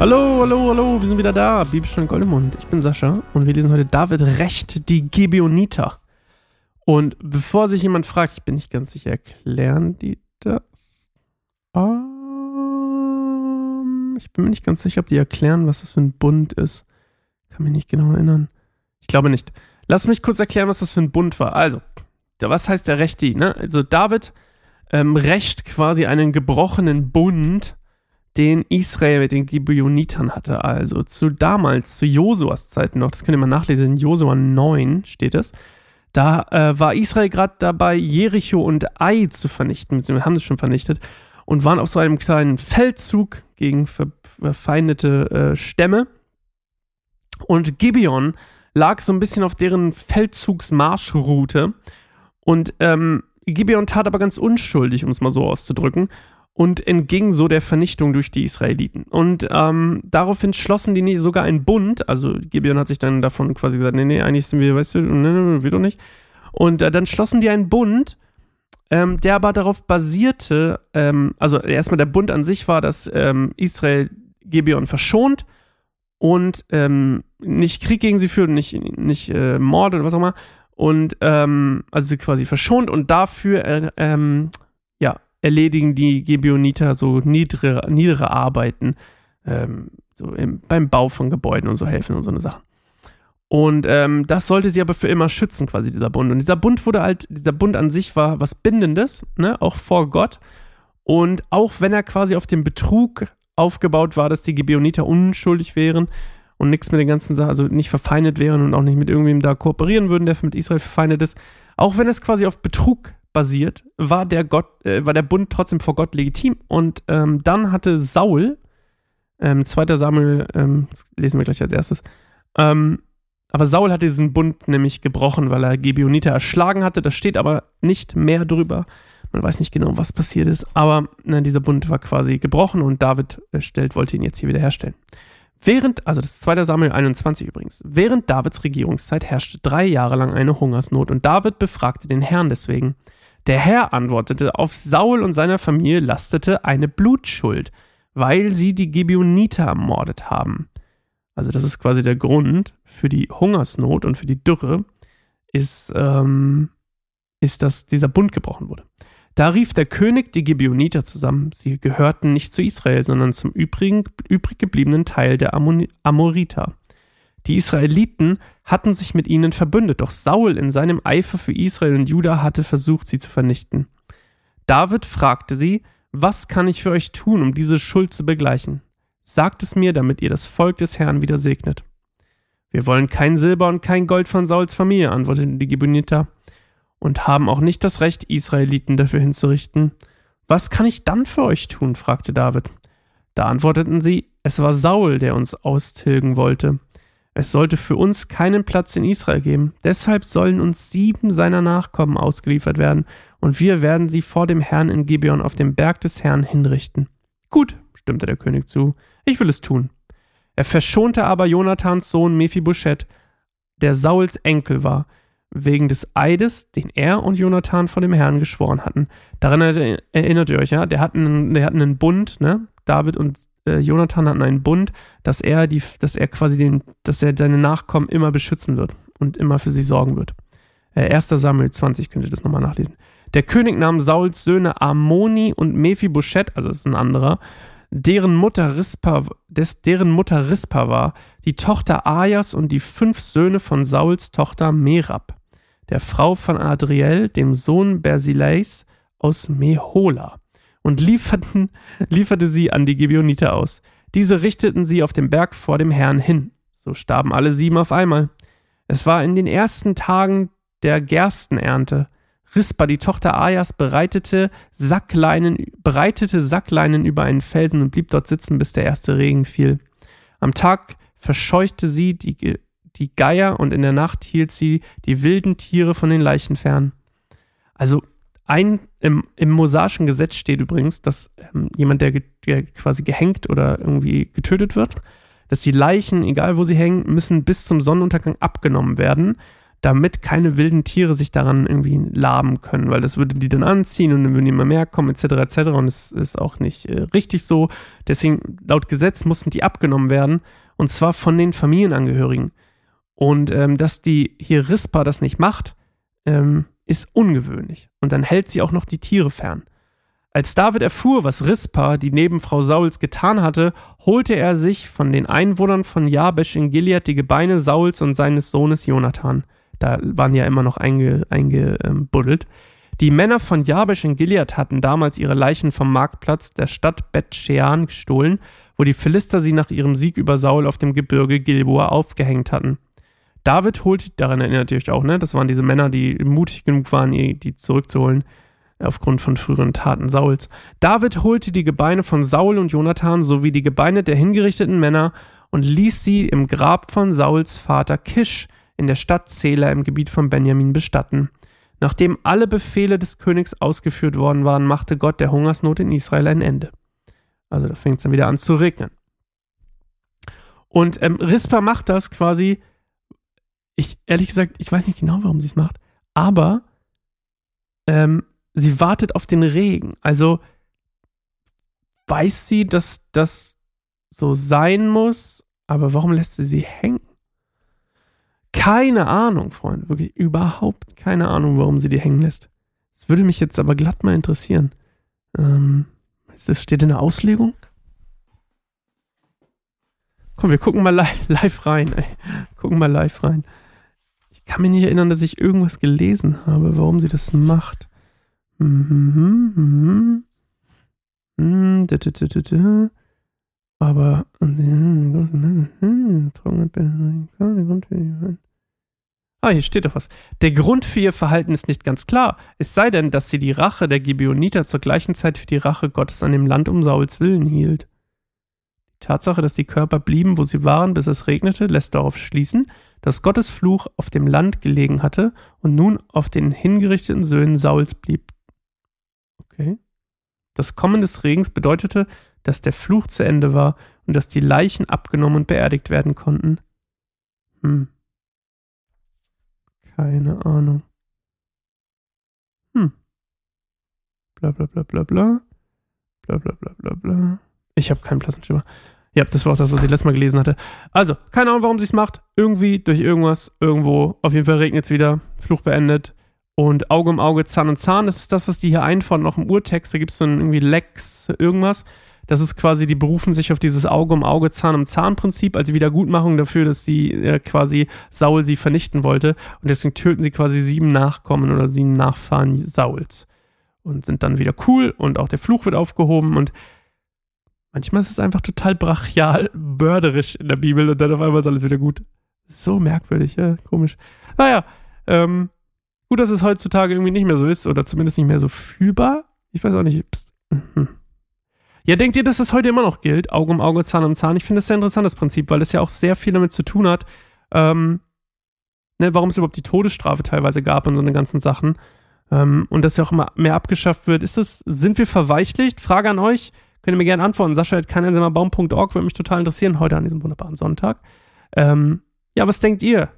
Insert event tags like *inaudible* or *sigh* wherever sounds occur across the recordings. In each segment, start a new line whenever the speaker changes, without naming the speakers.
Hallo, hallo, hallo, wir sind wieder da. Bibelstein Goldemund. Ich bin Sascha und wir lesen heute David Recht, die Gibeoniter. Und bevor sich jemand fragt, ich bin nicht ganz sicher, erklären die das? Um, ich bin mir nicht ganz sicher, ob die erklären, was das für ein Bund ist. Kann mich nicht genau erinnern. Ich glaube nicht. Lass mich kurz erklären, was das für ein Bund war. Also, was heißt der Recht die? Ne? Also David ähm, rächt quasi einen gebrochenen Bund den Israel mit den Gibeonitern hatte. Also zu damals, zu Josuas Zeiten noch, das könnt ihr mal nachlesen, in Josua 9 steht es. Da äh, war Israel gerade dabei, Jericho und Ai zu vernichten, beziehungsweise haben es schon vernichtet und waren auf so einem kleinen Feldzug gegen verfeindete äh, Stämme. Und Gibeon lag so ein bisschen auf deren Feldzugsmarschroute. Und ähm, Gibeon tat aber ganz unschuldig, um es mal so auszudrücken und entging so der Vernichtung durch die Israeliten. Und ähm, daraufhin schlossen die sogar einen Bund, also Gibeon hat sich dann davon quasi gesagt, nee, nee, eigentlich sind wir, weißt du, nee, nee, wir doch nicht. Und äh, dann schlossen die einen Bund, ähm, der aber darauf basierte, ähm, also erstmal der Bund an sich war, dass ähm, Israel Gibeon verschont und ähm, nicht Krieg gegen sie führt, nicht, nicht äh, Mord oder was auch immer. Und ähm, also sie quasi verschont und dafür äh, ähm, erledigen die Gebioniter so niedere, niedere Arbeiten, ähm, so im, beim Bau von Gebäuden und so helfen und so eine Sache. Und ähm, das sollte sie aber für immer schützen, quasi dieser Bund. Und dieser Bund wurde halt, dieser Bund an sich war was Bindendes, ne, auch vor Gott. Und auch wenn er quasi auf dem Betrug aufgebaut war, dass die Gebioniter unschuldig wären und nichts mit den ganzen Sachen, also nicht verfeindet wären und auch nicht mit irgendwem da kooperieren würden, der mit Israel verfeindet ist, auch wenn es quasi auf Betrug basiert, war der Gott, äh, war der Bund trotzdem vor Gott legitim. Und ähm, dann hatte Saul, ähm, 2. Samuel, ähm, lesen wir gleich als erstes, ähm, aber Saul hatte diesen Bund nämlich gebrochen, weil er Gebioniter erschlagen hatte. Das steht aber nicht mehr drüber. Man weiß nicht genau, was passiert ist. Aber na, dieser Bund war quasi gebrochen und David äh, stellt, wollte ihn jetzt hier wieder herstellen. Während, also das ist 2. Samuel 21 übrigens, während Davids Regierungszeit herrschte drei Jahre lang eine Hungersnot und David befragte den Herrn deswegen. Der Herr antwortete, auf Saul und seiner Familie lastete eine Blutschuld, weil sie die Gibeoniter ermordet haben. Also das ist quasi der Grund für die Hungersnot und für die Dürre, ist, ähm, ist, dass dieser Bund gebrochen wurde. Da rief der König die Gibeoniter zusammen. Sie gehörten nicht zu Israel, sondern zum übrigen, übrig gebliebenen Teil der Amoriter. Die Israeliten hatten sich mit ihnen verbündet, doch Saul in seinem Eifer für Israel und Juda hatte versucht, sie zu vernichten. David fragte sie, was kann ich für euch tun, um diese Schuld zu begleichen? Sagt es mir, damit ihr das Volk des Herrn wieder segnet. Wir wollen kein Silber und kein Gold von Sauls Familie, antworteten die Gibeoniter, und haben auch nicht das Recht, Israeliten dafür hinzurichten. Was kann ich dann für euch tun? fragte David. Da antworteten sie, es war Saul, der uns austilgen wollte. Es sollte für uns keinen Platz in Israel geben. Deshalb sollen uns sieben seiner Nachkommen ausgeliefert werden, und wir werden sie vor dem Herrn in Gibeon auf dem Berg des Herrn hinrichten. Gut, stimmte der König zu, ich will es tun. Er verschonte aber Jonathans Sohn Mephibosheth, der Sauls Enkel war, wegen des Eides, den er und Jonathan vor dem Herrn geschworen hatten. Daran erinnert ihr euch, ja? Der hatten, der hatten einen Bund, ne? David und äh, Jonathan hatten einen Bund, dass er die, dass er quasi den, dass er seine Nachkommen immer beschützen wird und immer für sie sorgen wird. Äh, 1. Samuel 20 könnt ihr das nochmal nachlesen. Der König nahm Sauls Söhne Ammoni und Mephibosheth, also das ist ein anderer, deren Mutter Rispa, des, deren Mutter Rispa war, die Tochter Ajas und die fünf Söhne von Sauls Tochter Merab, der Frau von Adriel, dem Sohn Bersileis aus Mehola und lieferten, lieferte sie an die Gibeoniter aus. Diese richteten sie auf dem Berg vor dem Herrn hin. So starben alle sieben auf einmal. Es war in den ersten Tagen der Gerstenernte. Rispa, die Tochter Ajas, bereitete Sackleinen, breitete Sackleinen über einen Felsen und blieb dort sitzen, bis der erste Regen fiel. Am Tag verscheuchte sie die, die Geier und in der Nacht hielt sie die wilden Tiere von den Leichen fern. Also ein, im, im mosaischen Gesetz steht übrigens, dass ähm, jemand, der, der, quasi gehängt oder irgendwie getötet wird, dass die Leichen, egal wo sie hängen, müssen bis zum Sonnenuntergang abgenommen werden, damit keine wilden Tiere sich daran irgendwie laben können, weil das würde die dann anziehen und dann würden immer mehr kommen, etc. etc. Und es ist auch nicht äh, richtig so. Deswegen, laut Gesetz mussten die abgenommen werden und zwar von den Familienangehörigen. Und ähm, dass die hier Rispa das nicht macht, ähm, ist ungewöhnlich. Und dann hält sie auch noch die Tiere fern. Als David erfuhr, was Rispa, die Nebenfrau Sauls, getan hatte, holte er sich von den Einwohnern von Jabesh in Gilead die Gebeine Sauls und seines Sohnes Jonathan. Da waren ja immer noch eingebuddelt. Einge, die Männer von Jabesh in Gilead hatten damals ihre Leichen vom Marktplatz der Stadt Bet-Shean gestohlen, wo die Philister sie nach ihrem Sieg über Saul auf dem Gebirge Gilboa aufgehängt hatten. David holte, daran erinnert ihr euch auch, ne? Das waren diese Männer, die mutig genug waren, die zurückzuholen aufgrund von früheren Taten Sauls. David holte die Gebeine von Saul und Jonathan sowie die Gebeine der hingerichteten Männer und ließ sie im Grab von Sauls Vater Kisch in der Stadt Zela im Gebiet von Benjamin bestatten. Nachdem alle Befehle des Königs ausgeführt worden waren, machte Gott der Hungersnot in Israel ein Ende. Also da fängt es dann wieder an zu regnen. Und ähm, Rispa macht das quasi, ich ehrlich gesagt, ich weiß nicht genau, warum sie es macht, aber ähm, sie wartet auf den Regen. Also weiß sie, dass das so sein muss, aber warum lässt sie sie hängen? Keine Ahnung, Freunde, wirklich überhaupt keine Ahnung, warum sie die hängen lässt. Das würde mich jetzt aber glatt mal interessieren. Ähm, das steht in der Auslegung. Komm, wir gucken mal live, *laughs* live rein. Ey. Gucken mal live rein. Ich kann mich nicht erinnern, dass ich irgendwas gelesen habe, warum sie das macht. Mhm, mhm, mhm. Aber Ah, hier steht doch was. Der Grund für ihr Verhalten ist nicht ganz klar. Es sei denn, dass sie die Rache der Gibeoniter zur gleichen Zeit für die Rache Gottes an dem Land um Sauls Willen hielt. Die Tatsache, dass die Körper blieben, wo sie waren, bis es regnete, lässt darauf schließen, dass Gottes Fluch auf dem Land gelegen hatte und nun auf den hingerichteten Söhnen Sauls blieb. Okay. Das Kommen des Regens bedeutete, dass der Fluch zu Ende war und dass die Leichen abgenommen und beerdigt werden konnten. Hm. Keine Ahnung. Hm. Bla bla bla bla bla. Bla bla bla bla bla. Ich habe keinen blassen Ja, das war auch das, was ich letztes Mal gelesen hatte. Also, keine Ahnung, warum sie es macht. Irgendwie, durch irgendwas, irgendwo. Auf jeden Fall regnet es wieder. Fluch beendet. Und Auge um Auge, Zahn um Zahn, das ist das, was die hier einfordern, noch im Urtext. Da gibt es so ein irgendwie Lex, irgendwas. Das ist quasi, die berufen sich auf dieses Auge um Auge, Zahn um Zahn Prinzip als Wiedergutmachung dafür, dass sie äh, quasi Saul sie vernichten wollte. Und deswegen töten sie quasi sieben Nachkommen oder sieben Nachfahren Sauls. Und sind dann wieder cool und auch der Fluch wird aufgehoben und manchmal ist es einfach total brachial, mörderisch in der Bibel und dann auf einmal ist alles wieder gut. So merkwürdig, ja, komisch. Naja, ähm, Gut, dass es heutzutage irgendwie nicht mehr so ist oder zumindest nicht mehr so fühlbar. Ich weiß auch nicht. Pst. Mhm. Ja, denkt ihr, dass das heute immer noch gilt? Auge um Auge, Zahn um Zahn? Ich finde das sehr interessantes Prinzip, weil es ja auch sehr viel damit zu tun hat, ähm, ne, warum es überhaupt die Todesstrafe teilweise gab und so eine ganzen Sachen. Ähm, und dass ja auch immer mehr abgeschafft wird. Ist das, sind wir verweichlicht? Frage an euch. Könnt ihr mir gerne antworten. Sascha at keineinsamerbaum.org würde mich total interessieren heute an diesem wunderbaren Sonntag. Ähm, ja, was denkt ihr?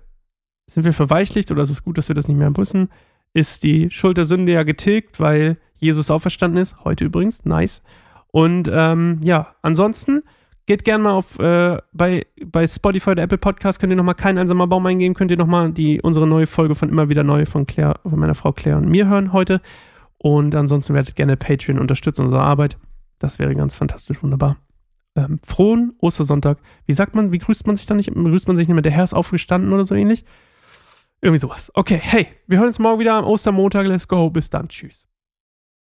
Sind wir verweichlicht oder ist es gut, dass wir das nicht mehr müssen? Ist die Schuld der Sünde ja getilgt, weil Jesus auferstanden ist? Heute übrigens, nice. Und ähm, ja, ansonsten geht gerne mal auf äh, bei, bei Spotify oder Apple Podcast, könnt ihr nochmal kein einsamer Baum eingeben, könnt ihr nochmal die unsere neue Folge von immer wieder neu von Claire, von meiner Frau Claire und mir hören heute. Und ansonsten werdet gerne Patreon unterstützen unsere Arbeit. Das wäre ganz fantastisch wunderbar. Ähm, frohen Ostersonntag. Wie sagt man, wie grüßt man sich dann nicht? Grüßt man sich nicht mehr, der Herr ist aufgestanden oder so ähnlich? Irgendwie sowas. Okay, hey, wir hören uns morgen wieder am Ostermontag. Let's go. Bis dann. Tschüss.